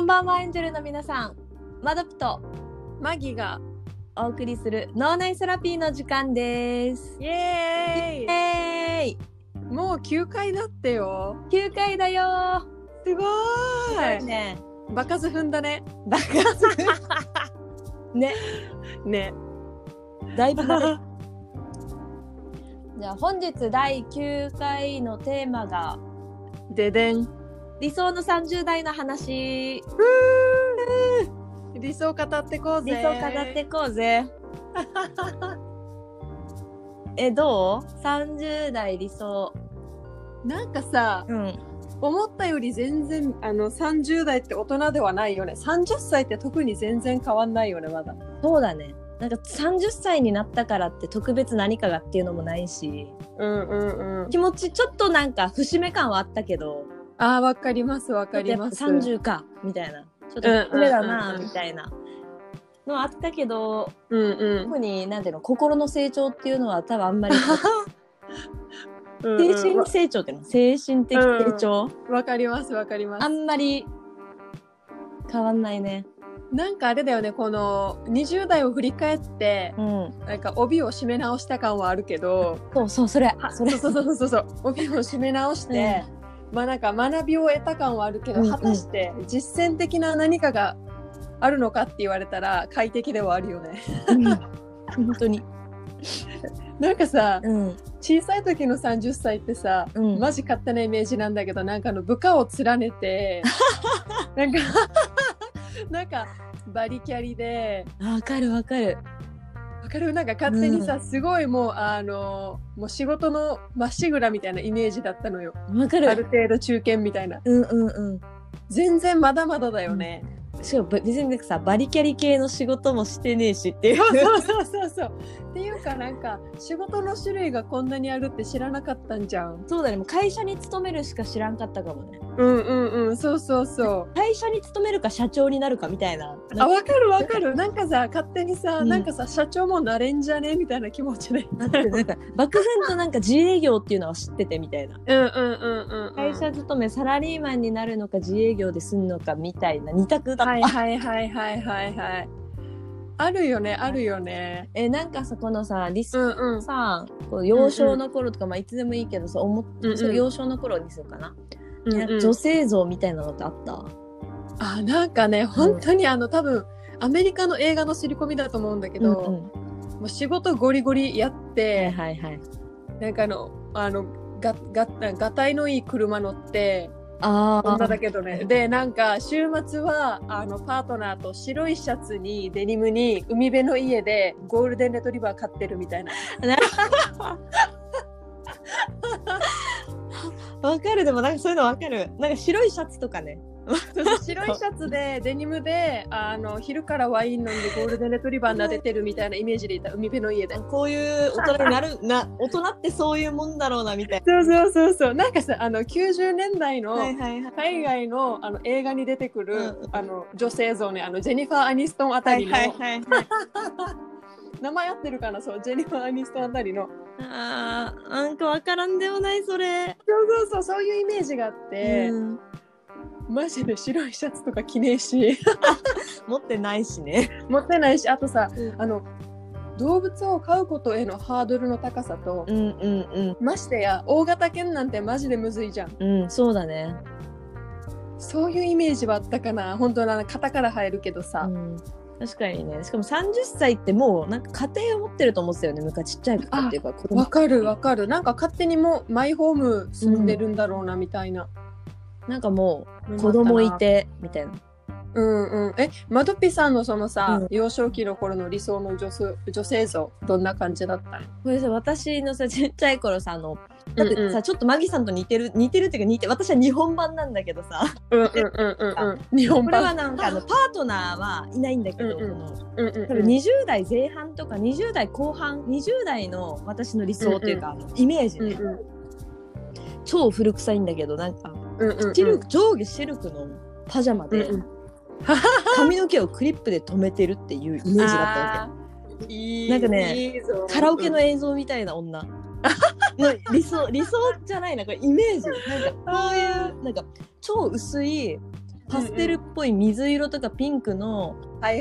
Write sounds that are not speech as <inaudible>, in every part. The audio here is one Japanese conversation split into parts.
こんばんはエンジェルの皆さん。マドプとマギがお送りする脳内セラピーの時間です。イエーえーいイ。もう9回だってよ。9回だよ。ーすごいいね。バカず踏んだね。バカすね。ね。だいぶじゃあ本日第9回のテーマがででん理想の30代の話。理想語ってこうぜ。理想語ってこうぜ。<laughs> えどう ?30 代理想。なんかさうん。思ったより全然あの30代って大人ではないよね。30歳って特に全然変わんないよねまだ。そうだね。なんか30歳になったからって特別何かがっていうのもないし。うんうんうん。気持ちちょっとなんか節目感はあったけどあーわかりますわかります。ちょっとやっぱ30かみたいな。ちょっと節目だなうんうん。うんうんみたいなのはあったけどうんうん。特になんていうの心の成長っていうのは多分あんまり。うん精うん。神成長っていうの？精神的成長、わかりますわかります。あんまり変わんないね。なんかあれだよねこの20代を振り返ってうん。なんか帯を締め直した感はあるけど。そうそうそれ。それ。そうそうそうそうそう。帯を締め直して、まあなんか学びを得た感はあるけど、うんうん。果たして実践的な何かがあるのかって言われたら快適ではあるよね。うん。<laughs> 本当に。なんかさうん。小さい時の30歳ってさ、うん。マジ勝手なイメージなんだけどなんかあの部下を連ねて <laughs> なんかなんかバリキャリでわかるわかる。わかる？なんか勝手にさ、うすごいもうあのもう仕事のまっしぐらみたいなイメージだったのよ。わかあるる程度中堅みたいな。うんうんうん全然まだまだだよね。しかも別にさバリキャリ系の仕事もしてねえしっていうそうそうそうそうそう。っていうかなんか仕事の種類がこんなにあるって知らなかったんじゃん。そうだねもう会社に勤めるしか知らんかったかもねうんうんうんそうそうそう。会社に勤めるか社長になるかみたいなあわかるわかる。なんかさ勝手にさ、うんなんかさ社長もなれんじゃね？みたいな気持ちで。なんか漠然となんか自営業っていうのは知っててみたいなうんうんうんうん。会社勤めサラリーマンになるのか自営業ですんのかみたいな二択だった、はいはいはいはいはいはい。あるよねあるよね。えなんかさこのさリスうんうん。さこう幼少の頃とか、まあいつでもいいけどさ思っうんうん幼少の頃にするかな,、うんうん女性像みたいなのってあった？あなんかね本当にあの多分アメリカの映画の刷り込みだと思うんだけど、うんうん。もう仕事ゴリゴリやっはいて、はいはい。なんかあのあのがががたいのいい車乗ってああ女だけどね。でなんか週末はあのパートナーと白いシャツにデニムに海辺の家でゴールデンレトリバー飼ってるみたいな。わかる。でもなんかそういうのわかる。なんか白いシャツとかね <laughs> 白いシャツでデニムであの昼からワイン飲んでゴールデンレトリバー撫でてるみたいなイメージでいた海辺の家で。こういう大人になる <laughs> な大人ってそういうもんだろうなみたいそうそうそう。そう。なんかさあの90年代の、海外のあの映画に出てくる、うん。あの女性像ねあのジェニファー・アニストンあたりの、はいはい。名前合ってるかなそう。ジェニファー・アニストンあたりの。あーなんかわからんでもないそれ、そうそうそうそういうイメージがあって、うんマジで白いシャツとか着ねえし。<laughs> 持ってないしね。持ってないしあとさうん。あの動物を飼うことへのハードルの高さと、うんうんましてや大型犬なんてマジでむずいじゃん。うんうんそうだね。そういうイメージはあったかな。本当な肩から入るけどさ、うん。確かにね。しかも30歳ってもうなんか家庭を持ってると思ってたよね。昔ちっちゃい子っていうかわかるわかる。なんか勝手にもうマイホーム住んでるんだろうなみたいな、なんかもう子供いてみたいな。うんうん。えマドピさんのそのさ、うん。幼少期の頃の理想の女性女性像どんな感じだったの？これさ私のさちっちゃい頃さあのだってさ、うんうん。ちょっとマギさんと似てる似てるっていうか似て私は日本版なんだけどさ。うんうんうんうんうん。日本これは版なんかあのパートナーはいないんだけど、うんうん。このうんうん多分20代前半とか20代後半20代の私の理想っていうか、イメージね、うんうん。超古臭いんだけどなんかうんうんうん。シルク上下シルクのパジャマで、うんうん。<laughs> 髪の毛をクリップで留めてるっていうイメージだったわあーいいなんかねカラオケの映像みたいな女。の理想理想じゃないな。これイメージ。なんかこういうなんか超薄いパステルっぽい水色とかピンクの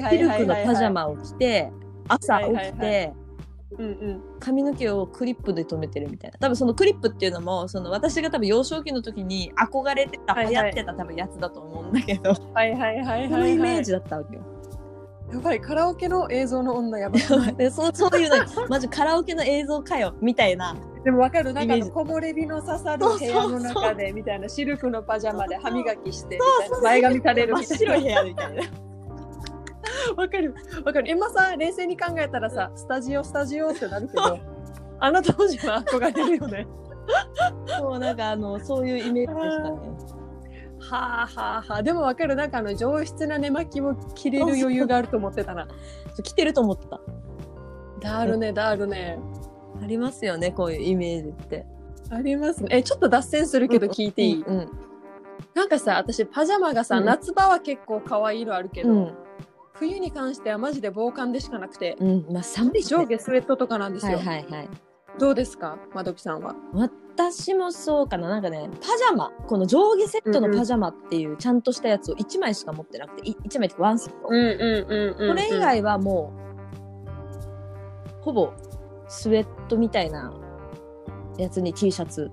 シルクのパジャマを着て、朝起きて、うんうん。髪の毛をクリップで留めてるみたいな。多分そのクリップっていうのも、その私が多分幼少期の時に憧れてた、はいはい流行ってた多分やつだと思うんだけど、はいはいはいはい、はい。そのイメージだったわけよ。やばい、カラオケの映像の女やばい？で <laughs> そうそういうの、マジカラオケの映像かよ、みたいな。でもわかる、なんかの木漏れ日の刺さる部屋の中でみたいな、シルクのパジャマで歯磨きして前髪垂れる真っみたいな。白い部屋みたいな。<laughs> わかる、わかる。今さ、冷静に考えたらさ、スタジオ、スタジオってなるけど、<laughs> あの当時は憧れるよね。<laughs> そう、なんかあの、そういうイメージでしたね。はあはあはあ。でもわかる、なんかあの上質な寝巻きを着れる余裕があると思ってたな。着てると思ってた。だるね、だるね。ありますよね、こういうイメージって。ありますね。え、ちょっと脱線するけど聞いていい、うん。なんかさ、私パジャマがさ、うん夏場は結構可愛い色あるけど、うん。冬に関してはマジで防寒でしかなくて、うん。まあ、寒い上下スウェットとかなんですはいよ。はいはい。どうですか？まどぴさんは。私もそうかな。なんかね、パジャマ。この上下セットのパジャマっていうちゃんとしたやつを1枚しか持ってなくて、い1枚ってワンセット。んうんこれ以外はもう、ほぼスウェットみたいなやつに T シャツ。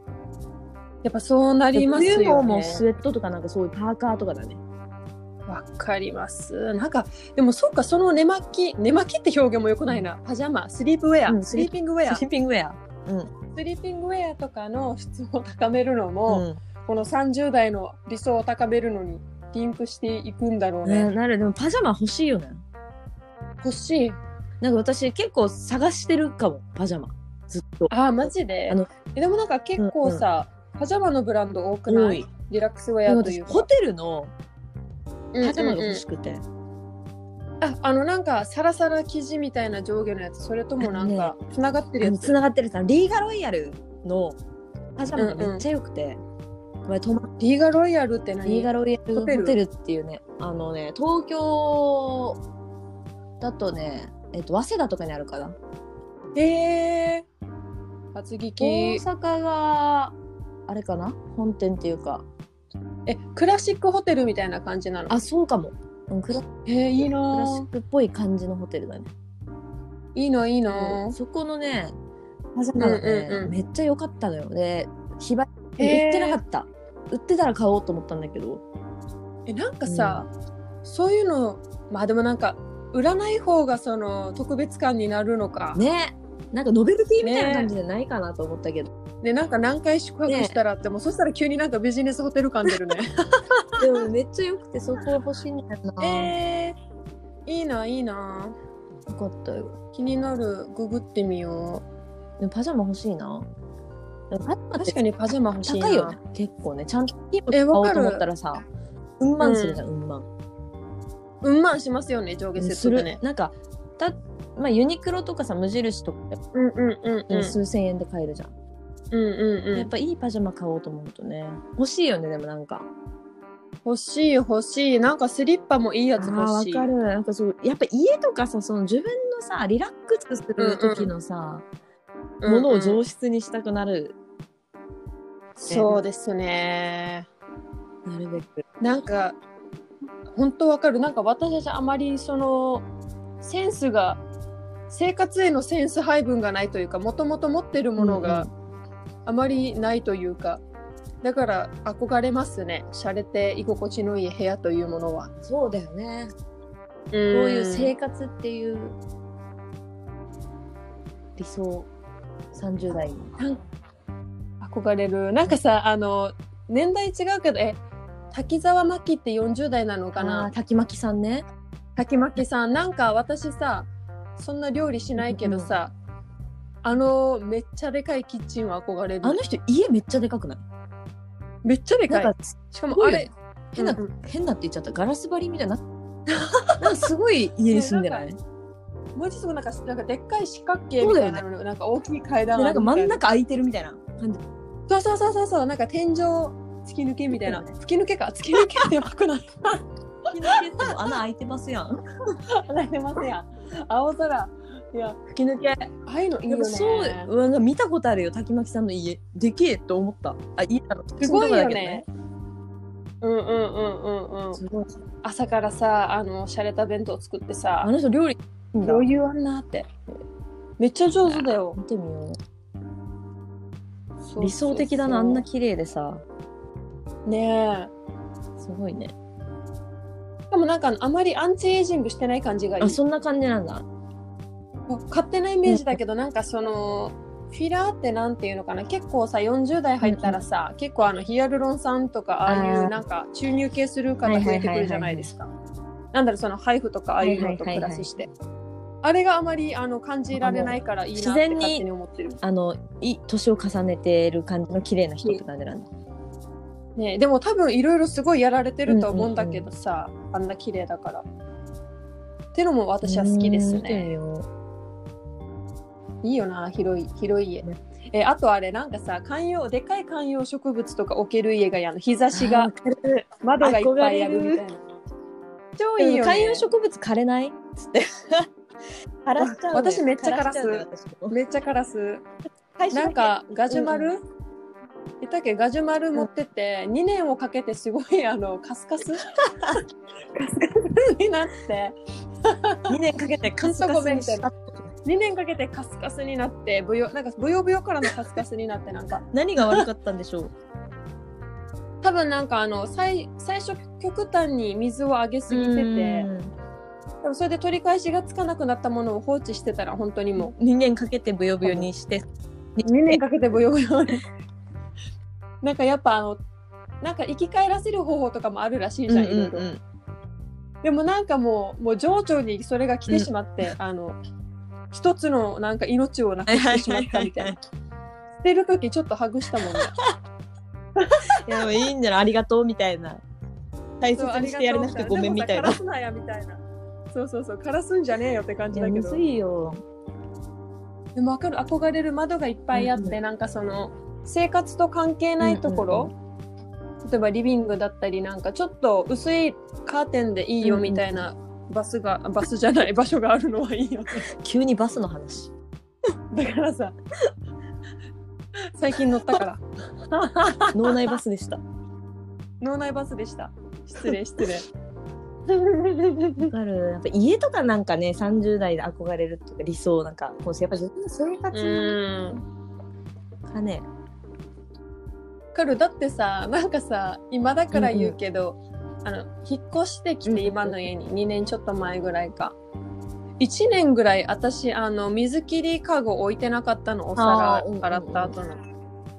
やっぱそうなりますよね。冬ももうスウェットとかなんかそういうパーカーとかだね。わかります。なんか、でもそうか、その寝巻き、寝巻きって表現もよくないな。パジャマ、スリープウェア、うんスリーピングウェア。スリーピングウェア。うん。スリーピングウェアとかの質を高めるのも、うんこの30代の理想を高めるのにリンクしていくんだろうね。ね、なるでもパジャマ欲しいよね。欲しい。なんか私結構探してるかも、パジャマ。ずっと。あー、マジで？あのえでもなんか結構さ、パジャマのブランド多くない？多いリラックスウェアというか。ホテルのパジャマが欲しくくて。あ、あのなんかサラサラ生地みたいな上下のやつ、それともなんか繋がってるやつ？つながってるさ、リーガロイヤルのパジャマがめっちゃ良くて。これ泊まリーガロイヤルって何？リーガロイヤルホテル？っていうね、あのね、東京だとね、えっと、早稲田とかにあるかな。えー、初聞大き。阪が、あれかな？本店っていうか。え、クラシックホテルみたいな感じなの？あ、そうかも。うん、クラクえー、いいラシなックっぽい感じのホテルだね。いいないいなそこのね、パジャマがね、うんうんうんめっちゃ良かったのよ。で、非売売へーってなかった。売ってたら買おうと思ったんだけど。え、なんかさ、そういうの、まあでもなんか、売らない方がその特別感になるのか。ね。なんかノベルティみたいな感じでないかなと思ったけど。で、なんか何回宿泊したらって、もうそしたら急になんかビジネスホテル感出るね。<laughs> でもめっちゃ良くてそこ欲しいんだよな。えー、いいな、いいな。よかったよ。気になる。ググってみよでもパジャマ欲しいな。確かにパジャマ欲しいな。高いよね。結構ね。ちゃんといいの買おうと思ったらさ、うんまんするじゃん、うんまん。うんまんしますよね、上下セットでね。なんか、たまあユニクロとかさ、無印とか、うんうんうんうん。数千円で買えるじゃん。うんうんうん。やっぱいいパジャマ買おうと思うとね。欲しいよね、でもなんか。欲しい欲しい。なんかスリッパもいいやつ欲しい。かる。なんかそう、やっぱ家とかさ、その自分のさ、リラックスする時のさ、うんものをうん上質にしたくなる、そうですね。なるべく。なんか、本当わかる。なんか私たちあまりその、センスが、生活へのセンス配分がないというか、もともと持ってるものがあまりないというか、だから憧れますね。洒落て居心地のいい部屋というものは。そうだよね。こういう生活っていう理想、30代に。憧れる。なんかさ、あの、年代違うけど、え、滝沢真希って40代なのかあなー滝巻さんね。滝真希さん、なんか私さ、そんな料理しないけどさ、あの、めっちゃでかいキッチンは憧れる。あの人家めっちゃでかくない？めっちゃでかい。なんか、しかもあれ、変な、うんうん変なって言っちゃった。ガラス張りみたいな。なんかすごい家に住んでない？<laughs> でもうちょっとなんか、なんかでっかい四角形みたいなの、なんか大きい階段なんか真ん中空いてるみたいな感じ。そうそうそうそうそう、なんか天井突き抜けみたいな。突き抜けか突き抜けってやばくない吹き抜けっても穴開いてますやん。<laughs> 離れてますやん。青空。いや、吹き抜け。ああいうのいいよね。そう、うんか見たことあるよ、滝巻さんの家。でけえと思った。あ、家なの。すごいよね。うんうんうんうんうんすごい朝からさあの洒落た弁当作ってさあの人料理余裕あんなってめっちゃ上手だよ見てみよう理想的だなあんな綺麗でさねえすごいねしかもなんかあまりアンチエイジングしてない感じがいい。あそんな感じなんだ。勝手なイメージだけどなんかそのフィラーってなんていうのかな？結構さ40代入ったらさ、結構あのヒアルロン酸とかああいうなんか注入系する方増えてくるじゃないですか。なんだろうその配布とかああいうのとプラスして。あれがあまりあの感じられないからいいなって勝手に思ってる。あのい年を重ねてる感じの綺麗な人って感じなんだね、でも多分いろいろすごいやられてると思うんだけどさ、あんな綺麗だから。ってのも私は好きですね。よ。いいよな、広い、広い家。え、あとあれ、なんかさ、観葉、でかい観葉植物とか置ける家がやの、日差うしが。あ、窓がいっぱいあるみたいな。超いいよ、ね。観葉植物枯れない？っつって。<laughs> 枯らしちゃうのよ私めっちゃ枯らす。めっちゃカラス。<laughs> 最初だけ。なんか、ガジュマル、うんいたっけガジュマル持ってて、2年をかけてすごいあのカスカス？になって。2年かけてカスカスにした。2年かけてカスカスになってブヨなんかブヨブヨからのカスカスになってなんか。何が悪かったんでしょう？多分なんかあの最最初極端に水をあげすぎてて。うん。多分それで取り返しがつかなくなったものを放置してたら本当にも2年かけてブヨブヨにして。う2年かけてブヨブヨになんかやっぱあのなんか生き返らせる方法とかもあるらしいじゃん、いろいろ。でもなんかもうもう情緒にそれが来てしまって、あの一つのなんか命をなくしてしまったみたいな。捨てる時ちょっとハグしたもんね。<laughs> いやでもいいんじゃないありがとうみたいな。大切にしてやれなくてごめんみたいな。そうそうそう枯らすんじゃねえよって感じだけど。いでも分かる。憧れる窓がいっぱいあって、うんうなんかその生活と関係ないところ、例えばリビングだったりなんかちょっと薄いカーテンでいいよみたいなバスが、バスじゃない場所があるのはいいよね。<laughs> 急にバスの話。<laughs> だからさ最近乗ったから。<laughs> 脳内バスでした。脳内バスでした。失礼失礼。わかる。やっぱ家とかなんかね30代で憧れるとか理想なんかこうやっぱ自分の生活うん。がねかる。だってさなんかさ今だから言うけど、あの引っ越してきうん。て今の家に2年ちょっと前ぐらいか。1年ぐらい私あの水切りかご置いてなかったのお皿あーうんうんうん。洗った後の、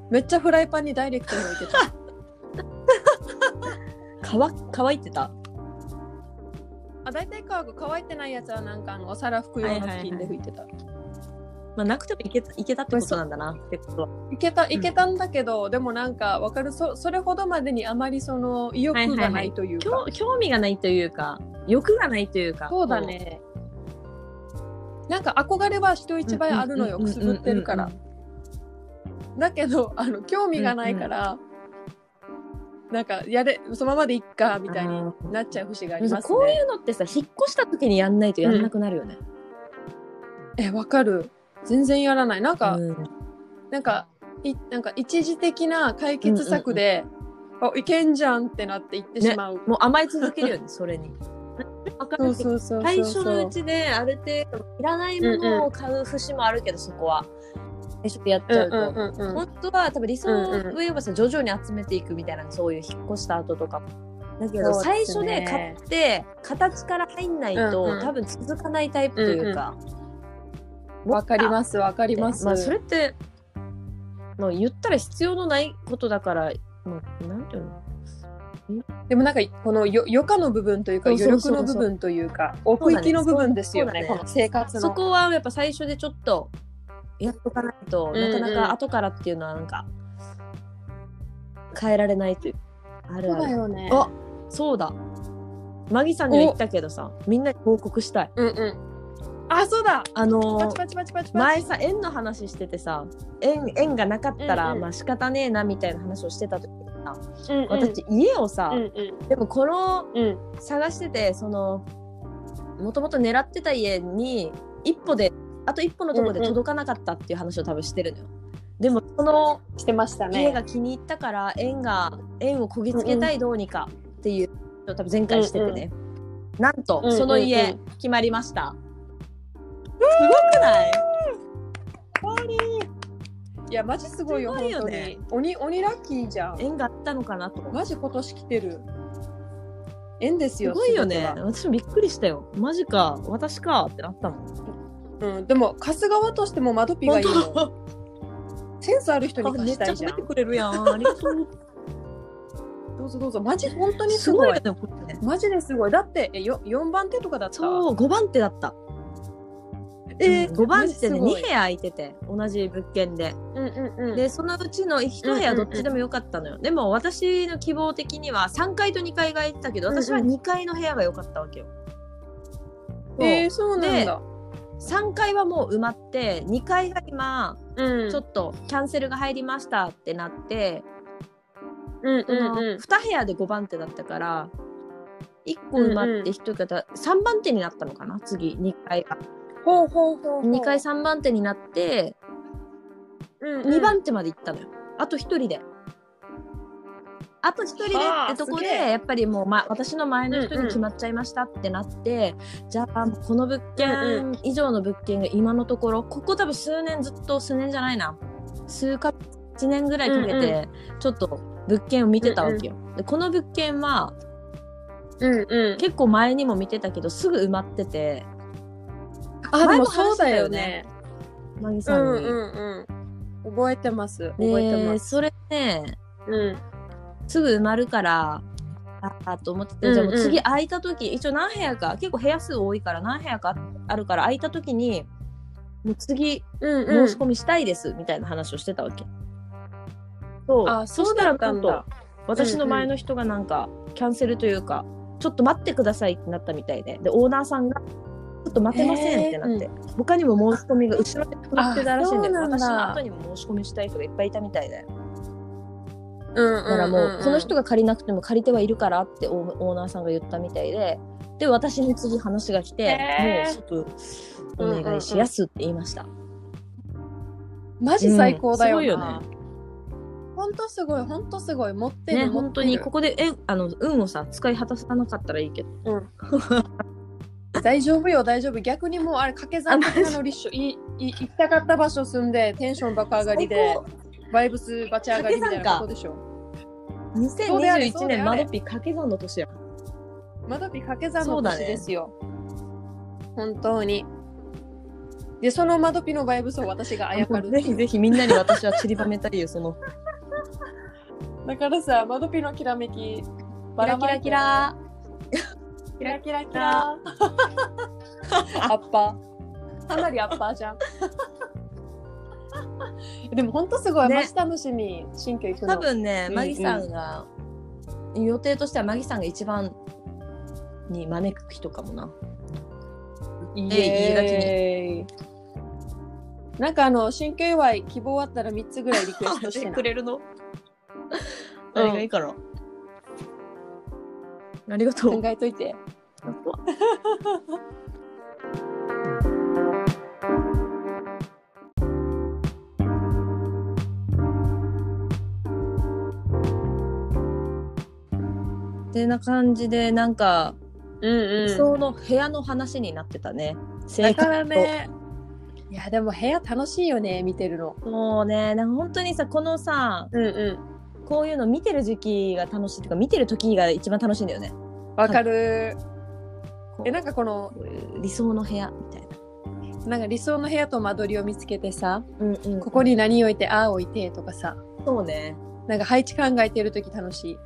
めっちゃフライパンにダイレクトに置いてた。<laughs> 乾乾いてた。あ大体かご乾いてないやつはなんかあのお皿拭くような布巾で拭いてた、まあなくてもいけたいけたってことなんだなってことは。いけたいけたんだけど、でもなんかわかるそそれほどまでにあまりその意欲がないというか、興興味がないというか欲がないというか。そうだね。なんか憧れは人一倍あるのよ、くすぶってるから。だけど、あの、興味がないから、なんか、やれ、そのままでいっか、みたいになっちゃう節がありますね。こういうのってさ引っ越した時にやんないとやんなくなるよね、え、わかる。全然やらない。なんか、うん。なんか、い、なんか一時的な解決策で、あ、いけんじゃんってなって言ってしまう。もう甘え続けるよねそれに。わかるそうそうそうそう。最初のうちである程度いらないものを買う節もあるけど、そこは。最初でやっちゃうと、うんうんうんうん。本当は多分理想うんうんを言えばさ徐々に集めていくみたいなそういう引っ越した後とかだけど、そう最初で買って形から入んないと、うんうん。多分続かないタイプというか、わかります、わかります。まあそれってもう言ったら必要のないことだからもうなんていうの？でもなんかこのよ余暇の部分というかそうそうそうそう。余力の部分というか奥行きの部分ですよね。ねこの生活の。そこはやっぱ最初でちょっとやっとかないと、うんうん。なかなか後からっていうのはなんか変えられないというあるそうあるだよね。あそうだ。マギさんには言ったけどさみんなに報告したい。うんうんあそうだ。あのーパチパチパチパチパチ。前さ縁の話しててさ縁縁がなかったら、うんうん。まあ仕方ねえなみたいな話をしてた時にさ、うんうん。私家をさ、うんうん。でもこのうん。探しててそのもともと狙ってた家に一歩であと一歩のところで届かなかったっていう話を多分してるのよ。でもそのしてました家ね。が気に入ったから縁が縁をこぎつけたいどうにかっていうのを多分前回しててね、なんとうんうんその家うん決まりました、すごくない？いや、マジすごいよ、すごいよね本当に。鬼、鬼ラッキーじゃん。縁があったのかなとマジ今年来てる。縁ですすよ。ごいよね私もびっくりしたよマジか私かってなったもんがうん、でも、貸す側としても窓ピがいいの。センスある人に貸めっちゃしたいじゃん褒めて。くれるやんありがとうどうぞどうぞ。マジ本当にすごい。いよねこれねマジですごい。だって、えよ4番手とかだった。そう5番手だったえー、5番手で2マジすごい。部屋空いてて同じ物件で。うんうんうん。でそのうちの1部屋どっちでもよかったのよ、でも私の希望的には3階と2階が空いてたけど私は2階の部屋が良かったわけよ、えー、そう。なんだ。3階はもう埋まって2階が今うん。ちょっとキャンセルが入りましたってなって、うんうんうん。2部屋で5番手だったから1個埋まって1方3番手になったのかな次2階がほうほうほうほう。2階3番手になってうんうん。2番手まで行ったのよ。あと1人で。あと1人ではあってとこでやっぱりもう、ま、私の前の人に決まっちゃいましたってなって、じゃあこの物件以上の物件が今のところここ多分数年ずっと数年じゃないな。数か1年ぐらいかけうんてちょっと物件を見てたわけよ、でこの物件はうんうん。結構前にも見てたけどすぐ埋まっててあ、で前ももそうだよね。マギうさんに。んうんうん。覚えてます。覚えてます。でそれねうん。すぐ埋まるからああと思ってて、じゃあもう次空いた時一応何部屋か結構部屋数多いから何部屋かあるから空いた時にもう次うんうん。申し込みしたいです、みたいな話をしてたわけ。そうあ、そうだったんだ。私の前の人がなんかキャンセルというか、ちょっと待ってくださいってなったみたいででオーナーさんがちょっと待てませんってなって、他にも申し込みが後ろで止まってたらしいんだよあそうなんだ。私の後にも申し込みしたい人がいっぱいいたみたいで。うんうんうん。うん。だからもう、この人が借りなくても借りてはいるからってオーナーさんが言ったみたいで。で私に次話が来て、へー。もう即お願いしやすって言いました、マジ最高だよな。うんすごいよね。ほんとすごい、ほんとすごい。持ってる、ね本当にここでえあの運をさ使い果たさなかったらいいけど大丈夫よ、大丈夫。逆にもうあれ、掛け算的なのりっしょ。いいい行きたかった場所住んで、テンション爆上がりで、バイブスバチ上がりみたいなことでしょ。そうであれそ2021年マドピ掛け算の年やまだピ掛け算の年ですよ。本当に。で、その窓ピのバイブスを私があやかる。ぜひぜひみんなに私は散りばめたいよそのだからさ、窓ピのきらめき、キラキラキラキラキラキラ。<laughs> アッパー。かなりアッパーじゃん。<laughs> でも本当すごい、ねマジ楽しみ。新居行くの。多分ねうんマギさんが、予定としてはマギさんが一番に招く人かもなイエエーイ。なんかあの、新居祝い希望あったら3つぐらいリクエストしてな。<laughs> くれるの？何がいいかな、ありがとう考えといて。てな感じでなんか、うんうん。その部屋の話になってたねだ生からね。いや、でも部屋楽しいよね、見てるの。もうねなんか本当にさこのさうんうこういうの見てる時期が楽しいっていうか見てる時が一番楽しいんだよねん。わかる。え、なんかこの、理想の部屋みたいななんか理想の部屋と間取りを見つけてさ、うんうんここに何置いて、ああ置いてとかさ、そうねなんか配置考えてるとき楽しい。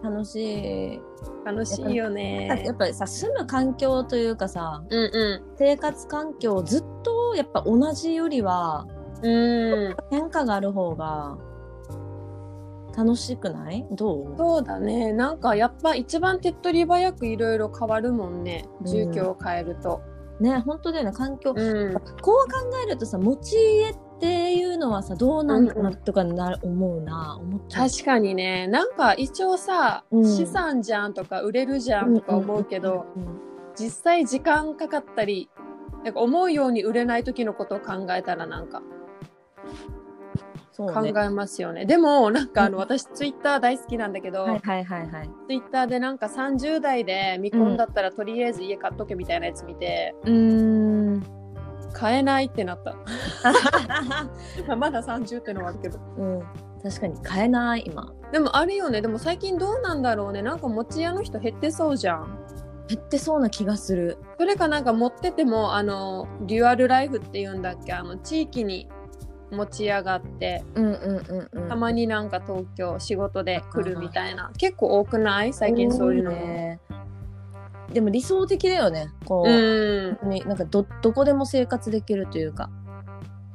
楽しい楽しいよやねっ。ぱりさ住む環境というかさうんう生活環境ずっとやっぱ同じよりはん。うん。変化がある方が楽しくない？どう？そうだね。なんかやっぱ一番手っ取り早くいろいろ変わるもんね。住居を変えると。ね本当だよね。環境、うん。こう考えるとさ持ち家っていうのはさどうなんかなとかなる思うな。思っちゃう。確かにね。なんか一応さ、うん。資産じゃんとか売れるじゃんとか思うけど、うんうんうん。実際時間かかったり、なんか思うように売れない時のことを考えたらなんか、考ね。えますよね。でもなんかあのうん私ツイッター大好きなんだけど、はいはいはいはい。ツイッターでなんか30代で未婚だったらとりあえず家買っとけみたいなやつ見て、うーん。買えないってなった。<laughs> まあまだ30ってのはあるけど。うん。確かに買えない今。でもあるよね。でも最近どうなんだろうね。なんか持ち家の人減ってそうじゃん。減ってそうな気がする。それかなんか持っててもあのデュアルライフっていうんだっけ？あの地域に持ち家があってうんうんうんうん。たまになんか東京仕事で来るみたいな結構多くない最近そういうの多ね。でも理想的だよね。こう。うんなんかどどこでも生活できるというか、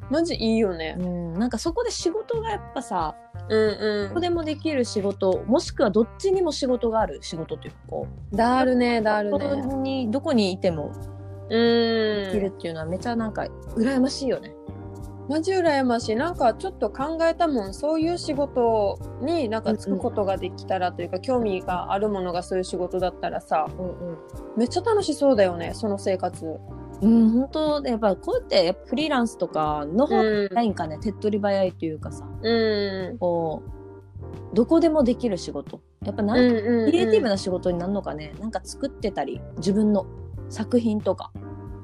マジいいよねうん、なんかそこで仕事がやっぱさうんどこでもできる仕事もしくはどっちにも仕事がある仕事というかこうんだるねだるねどこにいてもうできるんっていうのはめちゃなんか羨ましいよね。マジ羨ましいなんかちょっと考えたもんそういう仕事になんかつくことができたらというか、興味があるものがそういう仕事だったらさうんめっちゃ楽しそうだよねその生活。うん、うん、本当やっぱこうやってやっぱフリーランスとかの方がうんないんかね、手っ取り早いというかさ。うん。こうどこでもできる仕事。やっぱなんかクリエイティブな仕事になるのかね、なんか作ってたり自分の作品とか。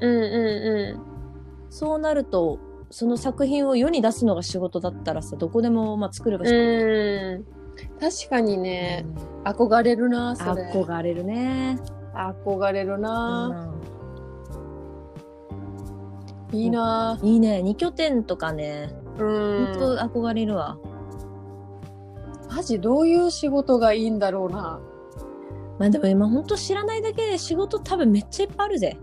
うんうそうなるとその作品を世に出すのが仕事だったらさどこでもまあ作ればん仕事、うんうん。確かにね、憧れるなそれ。憧れるね。憧れるな、ういいな、んいいね。二拠点とかね。うん。本当憧れるわ。マジどういう仕事がいいんだろうな。まあでも今本当知らないだけで仕事多分めっちゃいっぱいあるぜ。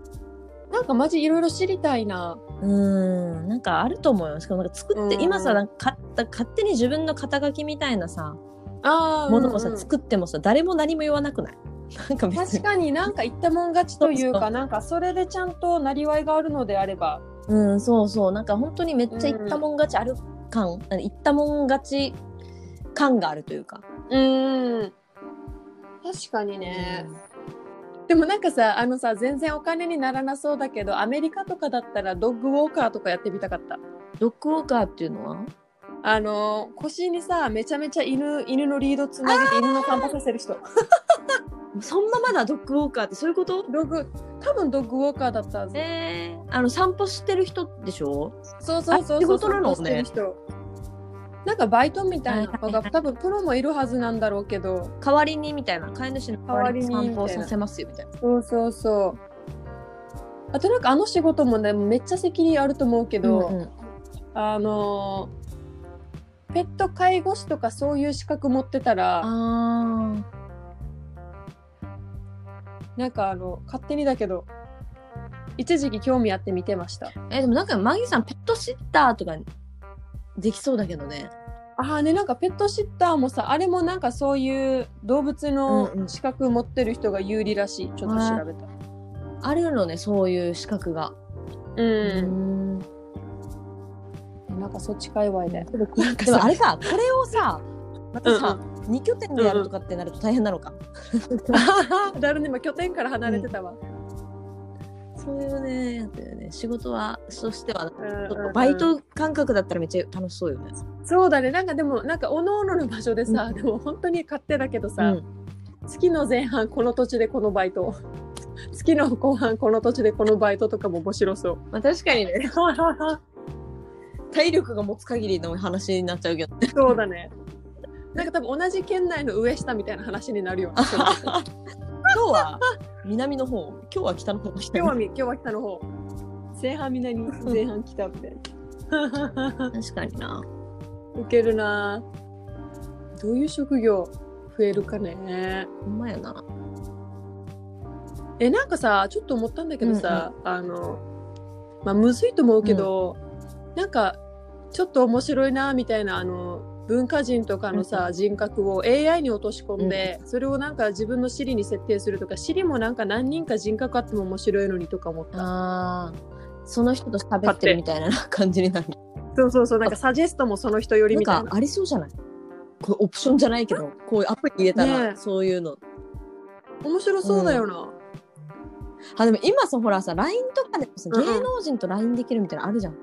なんかマジいろいろ知りたいなうんなんかあると思うよ。しかもなんか作って、うん。今さなんかか勝手に自分の肩書きみたいなさあー。ものもさ、うんうん作ってもさ誰も何も言わなくない？なんか。確かになんか言ったもん勝ちというかなんかそれでちゃんとなりわいがあるのであれば。うんそうそう。なんか本当にめっちゃ言ったもん勝ちある感、あの言ったもん勝ち感があるというか。うん。確かにね、でもなんかさあのさ全然お金にならなそうだけどアメリカとかだったらドッグウォーカーとかやってみたかった。ドッグウォーカーっていうのは？あの腰にさめちゃめちゃ犬犬のリードつなげて犬の散歩させる人。そんなまだドッグウォーカーってそういうこと？ドッグ多分ドッグウォーカーだったはず。えー、あの散歩してる人でしょ？そうそうそうあ仕そう事なの？ね散歩してる人なんかバイトみたいなのが多分プロもいるはずなんだろうけど。代わりにみたいな飼い主の代わりに散歩をさせますよみたいな。そうそうそう。あとなんかあの仕事もねめっちゃ責任あると思うけど、うんうん。あのーペット介護士とかそういう資格持ってたらあなんかあの勝手にだけど一時期興味あって見てました。ーえでもなんかマギさんペットシッターとかできそうだけどね。ああねなんかペットシッターもさあれもなんかそういう動物の資格持ってる人が有利らしい。ちょっと調べた。あるのねそういう資格が。う、うんん。なんかそっち界隈で。なんかでもあれかこれをさまたさ、う二拠点でやるとかってなると大変なのか。だるね今拠点から離れてたわ、そういうねやつだよね。仕事はとしてはうんうんうん。バイト感覚だったらめっちゃ楽しそうよね。そうだね。なんかでもなんかおのおのの場所でさ、うん。でも本当に勝手だけどさ、うん。月の前半この土地でこのバイト。<laughs> 月の後半この土地でこのバイトとかも面白そう。まあ確かにね。体力が持つ限りの話になっちゃうけどね。そうだね。なんか多分同じ県内の上下みたいな話になるよね <laughs> 日は南の方。今日は北の方。今日はみ今日は北の方。前半南前半北みたいな確かにな。ウケるな。どういう職業増えるかね。ほんまやな。えなんかさちょっと思ったんだけどさ、あのまあむずいと思うけど、なんかちょっと面白いなみたいなあの文化人とかのさ、人格を AI に落とし込んで、それをなんか自分の尻に設定するとか尻もなんか何人か人格あっても面白いのにとか思った。あー。その人と喋ってるみたいな感じになる。そうそうそうなんかサジェストもその人よりなんみたいな。かありそうじゃない？これオプションじゃないけど、こういうアプリ入れたねらえそういうの。面白そうだよな、あ、でも今さ、ほらさ、LINE とかでもさ、うんうん。芸能人と LINE できるみたいなのあるじゃん。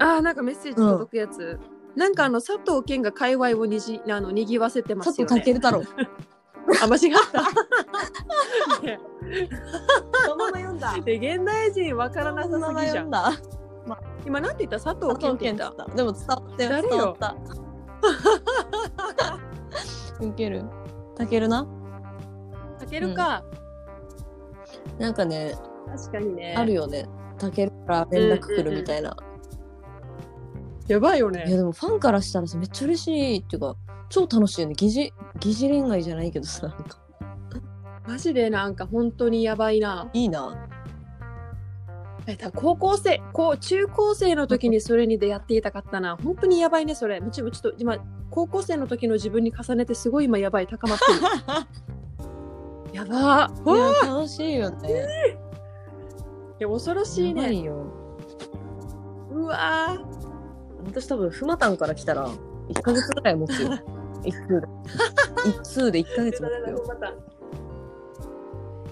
あーなんかメッセージ届くやつ、なんかあの佐藤健が界隈をにじあのにぎわせてます佐藤よね。健太郎。あ間違った。ねそのまま読んだ。で <laughs> 現代人わからなさすぎじゃん。だ。今なんて言った？佐藤健って言った。た。でも伝わってる。誰よ？伝わった。<laughs> ウケる。たけるな？たけるか。なんかね、確かにね。あるよね。たけるから連絡来るみたいな。やばいよいやね。でもファンからしたらさめっちゃ嬉しいっていうか超楽しいよね疑似疑似恋愛じゃないけどさなんかマジでなんか本当にやばいな。いいなえだ高校生こう中高生の時にそれに出会っていたかったな。本当にやばいねそれ。もちろんちょっと今高校生の時の自分に重ねてすごい今やばい高まってる。<laughs> やばー。いや楽しいよねいや恐ろしいね。うわー。私多分ふまたんから来たら1ヶ月ぐらい持つよ。<laughs> 一通で。一通で1ヶ月持つよ。<laughs>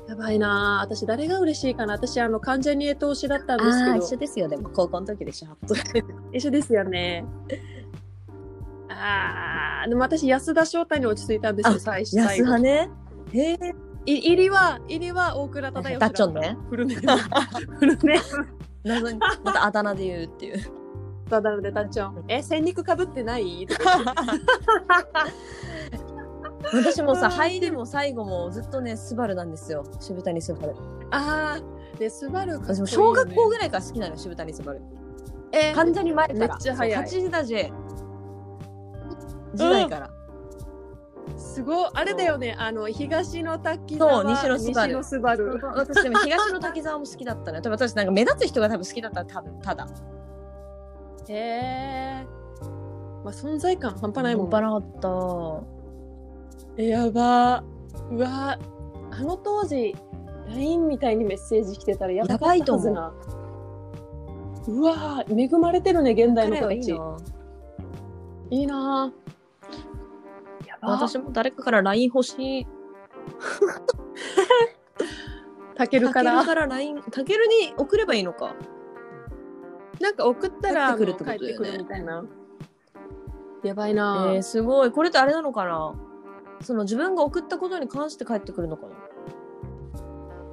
やばいなあ私誰が嬉しいかな。私あの関ジャニエ投資だったんですけど。ああ一緒ですよ。でも高校の時でしょ。<laughs> 一緒ですよね。あーでも私安田翔太に落ち着いたんですよあ最初安派ね。へえい入りは入りは大倉忠義ダッチョンね。フルネーム。フルネーム。謎にまたあだ名で言うっていうただのでダッチョンえ千肉かぶってない？<laughs> 私もさ <laughs> 入りも最後もずっとねスバルなんですよ。渋谷スバル。あー。でスバルかね。私も小学校ぐらいから好きなのよ渋谷スバル。え関ジャニ前から。めっちゃ早い。時だ時代から、すごい。あれだよね。あの東の滝そう沢西のスバル。スバル。私でも東の滝沢も好きだったのよ。多分私なんか目立つ人が多分好きだったら多分ただへえまあ存在感半端ないもん。半端なかった。えやば。うわ。あの当時 LINE みたいにメッセージ来てたらやばかったはずな。う。わ恵まれてるね現代の子たち。いいな。私も誰かから LINE 欲しい。たけるたけるからから LINE たけるに送ればいいのかなんか送ったら帰ってくるみたいな。やばいな、えー、すごい。これってあれなのかな？その自分が送ったことに関して帰ってくるのかな？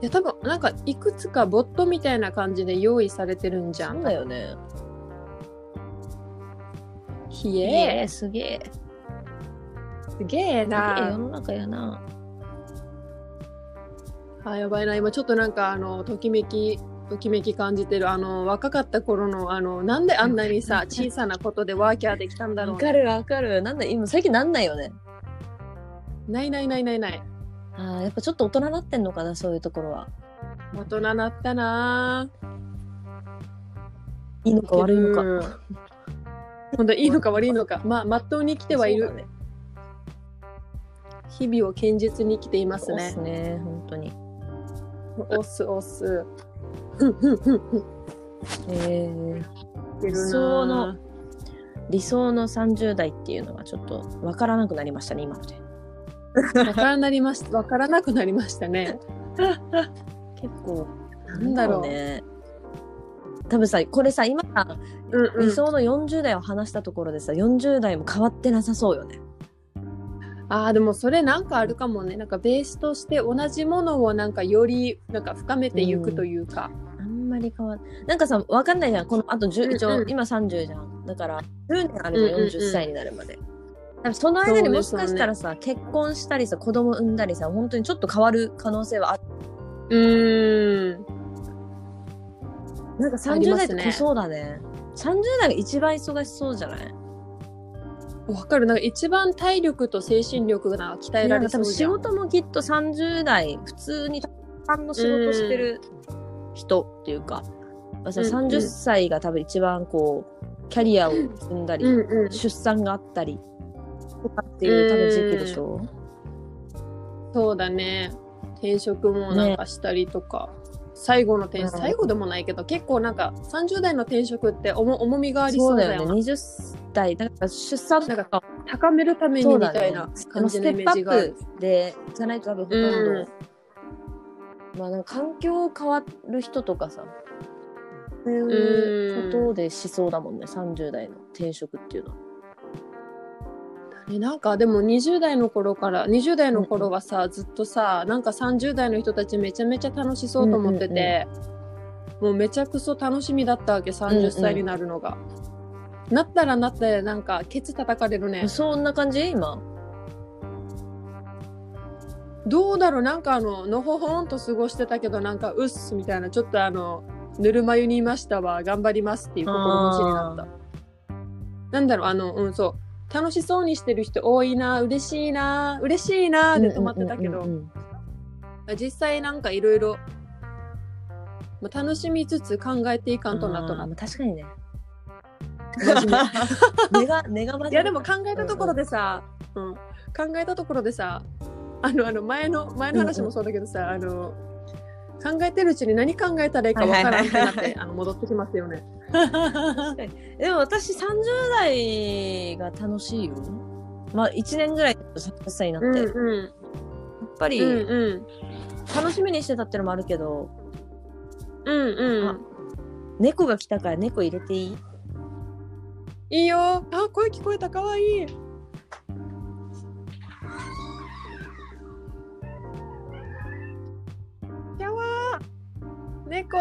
いや多分なんかいくつかボットみたいな感じで用意されてるんじゃそうんだよね。ひえ。えー、すげえ。すげえすげえ世なの中やな。あやばいな。今ちょっとなんかあのときめきときめき感じてるあの若かった頃のあのなんであんなにさ小さなことでワーキャーできたんだろう。わかるわかる。なんだ今最近なんないよね。ないないないないない。あーやっぱちょっと大人になってんのかなそういうところは。大人なったな。いいのか悪いのか。うん。本当いいのか悪いのか。まあまっとうに生きてはいる、ね。日々を堅実に生きていますね。すね本当に。おすおすふんふんふんふん。えー、理理想の理想の30代っていうのがちょっとわからなくなりましたね今ので。わからなりました。わからなくなりましたね。<laughs> 結構なんだろう。ね。多分さこれさ今さうんうん。理想の40代を話したところでさ40代も変わってなさそうよね。あーでもそれなんかあるかもね。なんかベースとして同じものをなんかよりなんか深めていくというか、あんまり変わんなんかさわかんないじゃん。このあと10、一応うん。うん今30じゃん。だから10年あるじゃん、うんうん。うん40歳になるまで。その間にもしかしたらさ、結婚したりさ子供産んだりさ本当にちょっと変わる可能性はある。うーん。なんか30ありますね。代ってそうだね。30代が一番忙しそうじゃない？わかる。なんか一番体力と精神力が鍛えられそうじゃん。事もきっと30代普通に単の仕事してる人っていうか、まあそのうんうん。30歳が多分一番こうキャリアを積んだり、うんうん。出産があったりとかっていう多分時期でしょ、そうだね。転職もなんかしたりとか、最後の転うん。最後でもないけど結構なんか30代の転職って重重みがありそそううだよな。だよね。20代だから出産となんか高めるためにみたいなで感じのイもステップアメージがあるップでじゃないと多分ほとんど、まあなんか環境変わる人とかさそういうことでしそうだもんね30代の転職っていうのは。えなんかでも20代の頃から20代の頃はさ、ずっとさなんか30代の人たちめちゃめちゃ楽しそうと思ってて、もうめちゃくそ楽しみだったわけ30歳になるのが、なったらなってなんかケツ叩かれるね。そんな感じ？今。どうだろう？なんかあののほほんと過ごしてたけどなんかうっすみたいなちょっとあのぬるま湯にいましたわ頑張りますっていう心持ちになった。なんだろうあのうんそう。楽しそうにしてる人多いな嬉しいな嬉しいなで止まってたけど、うんうんうんうん実際なんかいろいろまあ楽しみつつ考えていかんとなとな確かにね。<laughs> 根が、根がいやでも考えたところでさ、うん。考えたところでさあのあの前の前の話もそうだけどさ、あの考えてるうちに何考えたらいいかわからんってなって、<laughs> あの戻ってきますよね。でも私30代が楽しいよ。まあ1年ぐらい30歳になって、やっうん。ぱり、うんうん楽しみにしてたってのもあるけど、うんうん。あ猫が来たから猫入れていい？いいよ。あ声聞こえた。かわいい猫。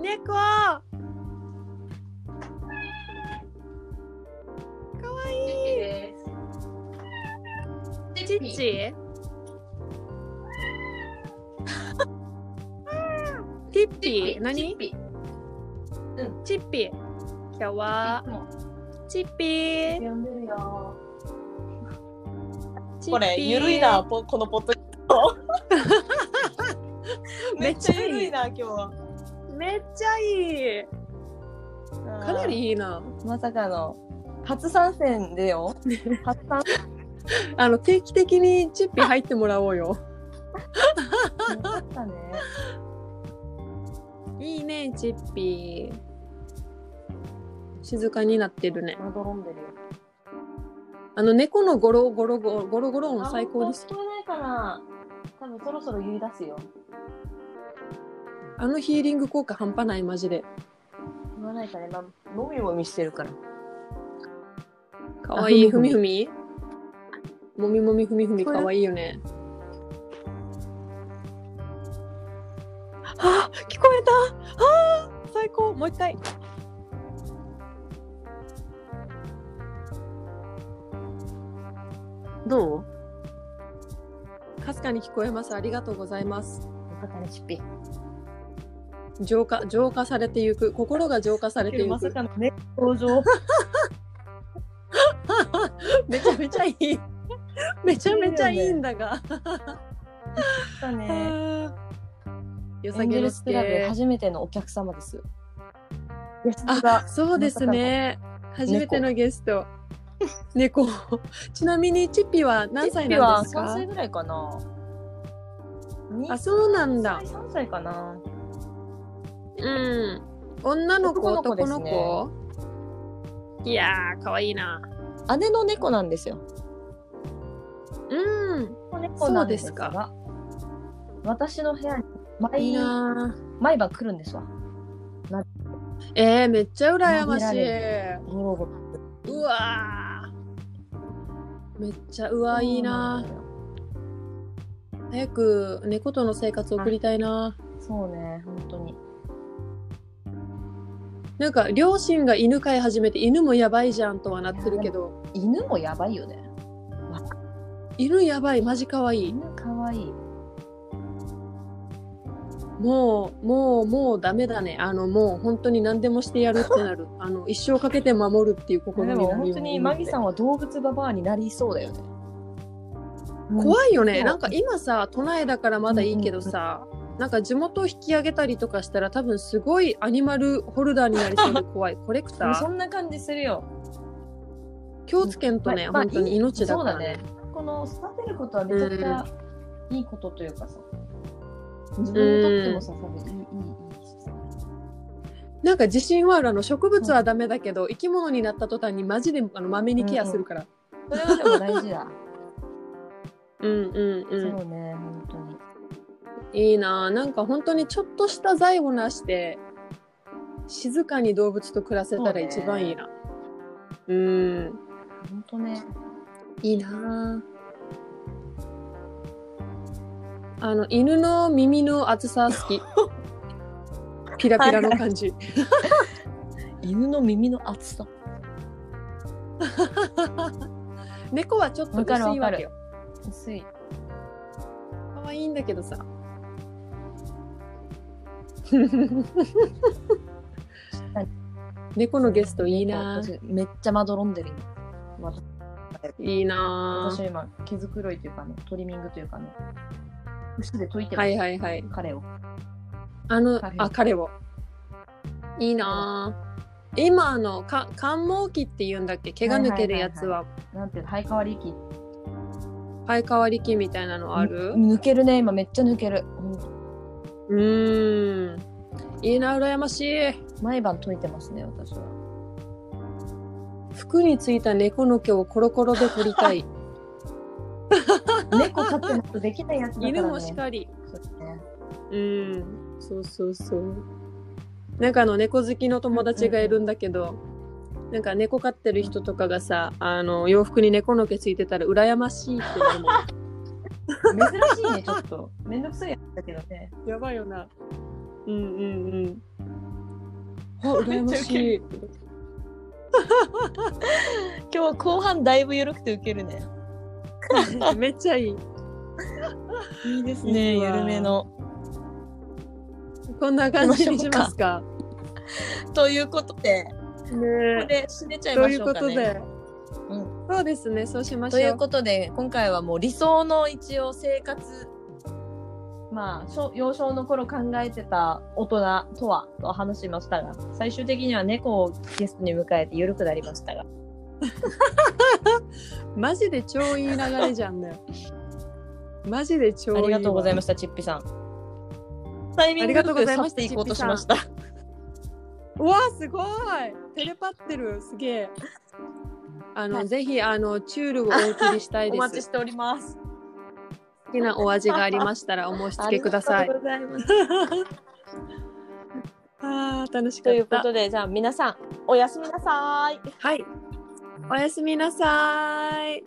猫。かわいい。チッチ。ティッピー？何？ピチッピー。かわチッピー。呼んでるよ。チッピー。これ、ゆるいな、ぽこのポッドキャスト。<laughs> めっちゃゆるいな、今日は。めっちゃいいかなりいいなまさかの、初参戦でよ。<laughs> 初参戦。あの定期的にチッピー入ってもらおうよね。いいねチッピー静かになってるねまどろんでるよ。あの猫のゴロゴロゴロゴロゴロ音最高です聞こえないかな多分そろそろ言い出すよ。あのヒーリング効果半端ないマジで。言わないかね。まあ、もみもみしてるから。かわいいあふみふふみ？もみもみふみふみかわいいよね。あ聞こえた。あー最高。もう一回。どう？かすかに聞こえます。ありがとうございます。よかったね、チッピ。浄化浄化されてゆく。心が浄化されてゆまさくかのね、登場。<laughs> めちゃめちゃいい。めちゃめちゃいいんだが。だね。<laughs> よさエンげのゲルスクラブ助初めてのお客様です。あが、そうですね。初めてのゲスト <laughs> 猫ちなみにチッピは何歳なんですチッピは3か歳ぐらいかな。あそうなんだ2歳3歳かな。うん女の子男の子ね子？いやーかわいいな姉の猫なんですよ。うん猫なんですそうが。私の部屋にい毎いな毎晩来るんですわ。えー、めっちゃ羨ましい舐めゴロゴロ。うわーめっちゃうわいいな早く猫との生活を送りたいなそうね、本当に。なんか両親が犬飼い始めて犬もやばいじゃんとはなってるけど犬もやばいよね。犬やばいマジかわいい犬かわいい。もうもうもうダメだね。あのもう本当に何でもしてやるってなる。<laughs> あの一生かけて守るっていう心でになるようも本当にマギさんは動物ババアになりそうだよね。怖いよね。そうなんか今さ都内だからまだいいけどさ、なんか地元を引き上げたりとかしたら多分すごいアニマルホルダーになりそうで <laughs> 怖い。コレクタそーんな感じするよ。気をつけん。とね、まあ本当に命だからそうだね。この育てることはめちゃくちゃいいことというかさ。自分にとってもさ。なんか自信はあるあの植物はダメだけど、生き物になった途端にマジであのまめにケアするから、それはでも大事だ。うん、うんうんそうね、本当に。いいなあなんか本当にちょっとした財をなして静かに動物と暮らせたら一番いいなう,、んほんとね。いいなああの犬の耳の厚さ好き。<laughs> ピラピラの感じ。<laughs> 犬の耳の厚さ？<laughs> 猫はちょっと薄いわけよ。薄い。可愛いんだけどさ。猫のゲストいいな。私めっちゃまどろんでるいいな。私は今、毛づくろいというかね、トリミングというかね、牛で溶いてます。はいはいはい。彼を。あの彼あ彼を。いいな今あのか感毛器っていうんだっけ？毛が抜けるやつは。なんていうの、生え変わり息。生え変わり器みたいなのある？抜けるね、今めっちゃ抜ける。うーん。いいな羨ましい。毎晩溶いてますね、私は。服についた猫の毛をコロコロで取りたい <laughs> <laughs> 猫飼ってないとできないやつだから、ね。犬もしかり。そうね。うん。そうそうそう。なんかあの猫好きの友達がいるんだけど、なんか猫飼ってる人とかがさあの洋服に猫の毛ついてたら羨ましいってなるもん珍しいね、ちょっと。めんどくさいやつだけどね。やばいよな。うんうんうん。あ羨ましい。<laughs> <laughs> 今日後半だいぶ緩くてウケるね。<laughs> めっちゃいい。いいですいね、緩めの。こんな感じにしますか。ということで、ここねで締めちゃいというましょうかね。ことで、うん。そうですねそうしましというょうことで今回はもう理想の一応生活まあ、小幼少の頃考えてた大人とはと話しましたが、最終的には猫をゲストに迎えて緩くなりましたが。<laughs> マジで超いい流れじゃんねマジで超いいありがとうございましした、チッピさん。タイミングありがとうございましたよく去っていこうとしました。たうわすごいテレパってるすげえあの、はいぜひあのチュールをお送りしたいおです待ちしております。好きなお味がありましたらお申し付けくださいありがとうございます。<laughs> あー楽しかというったことで、じゃあ皆さん、おやすみなさい。はいおやすみなさい